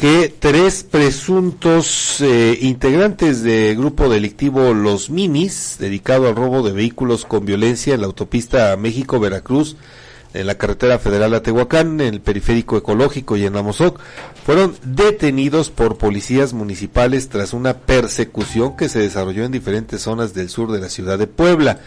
que tres presuntos eh, integrantes del grupo delictivo Los Minis, dedicado al robo de vehículos con violencia en la autopista México-Veracruz, en la carretera federal a Tehuacán, en el periférico ecológico y en Amozoc, fueron detenidos por policías municipales tras una persecución que se desarrolló en diferentes zonas del sur de la ciudad de Puebla.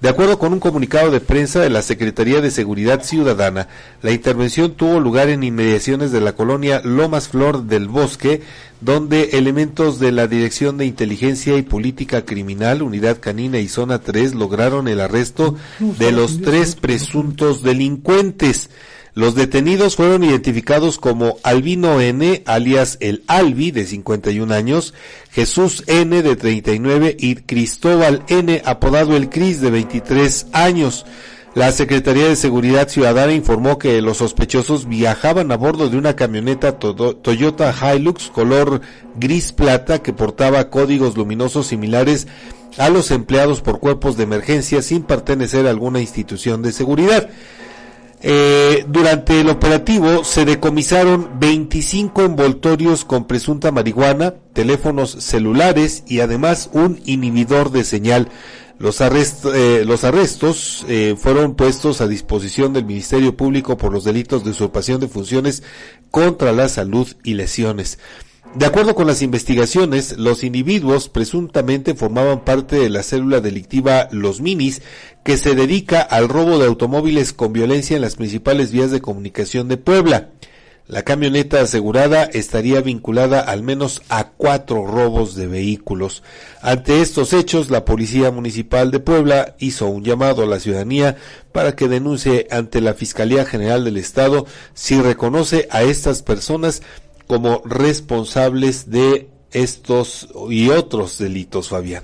De acuerdo con un comunicado de prensa de la Secretaría de Seguridad Ciudadana, la intervención tuvo lugar en inmediaciones de la colonia Lomas Flor del Bosque, donde elementos de la Dirección de Inteligencia y Política Criminal, Unidad Canina y Zona 3 lograron el arresto de los tres presuntos delincuentes. Los detenidos fueron identificados como Albino N, alias el Albi, de 51 años, Jesús N, de 39 y Cristóbal N, apodado el Cris, de 23 años. La Secretaría de Seguridad Ciudadana informó que los sospechosos viajaban a bordo de una camioneta Toyota Hilux color gris plata que portaba códigos luminosos similares a los empleados por cuerpos de emergencia sin pertenecer a alguna institución de seguridad. Eh, durante el operativo se decomisaron 25 envoltorios con presunta marihuana, teléfonos celulares y además un inhibidor de señal. Los, eh, los arrestos eh, fueron puestos a disposición del Ministerio Público por los delitos de usurpación de funciones contra la salud y lesiones. De acuerdo con las investigaciones, los individuos presuntamente formaban parte de la célula delictiva Los Minis, que se dedica al robo de automóviles con violencia en las principales vías de comunicación de Puebla. La camioneta asegurada estaría vinculada al menos a cuatro robos de vehículos. Ante estos hechos, la Policía Municipal de Puebla hizo un llamado a la ciudadanía para que denuncie ante la Fiscalía General del Estado si reconoce a estas personas como responsables de estos y otros delitos, Fabián.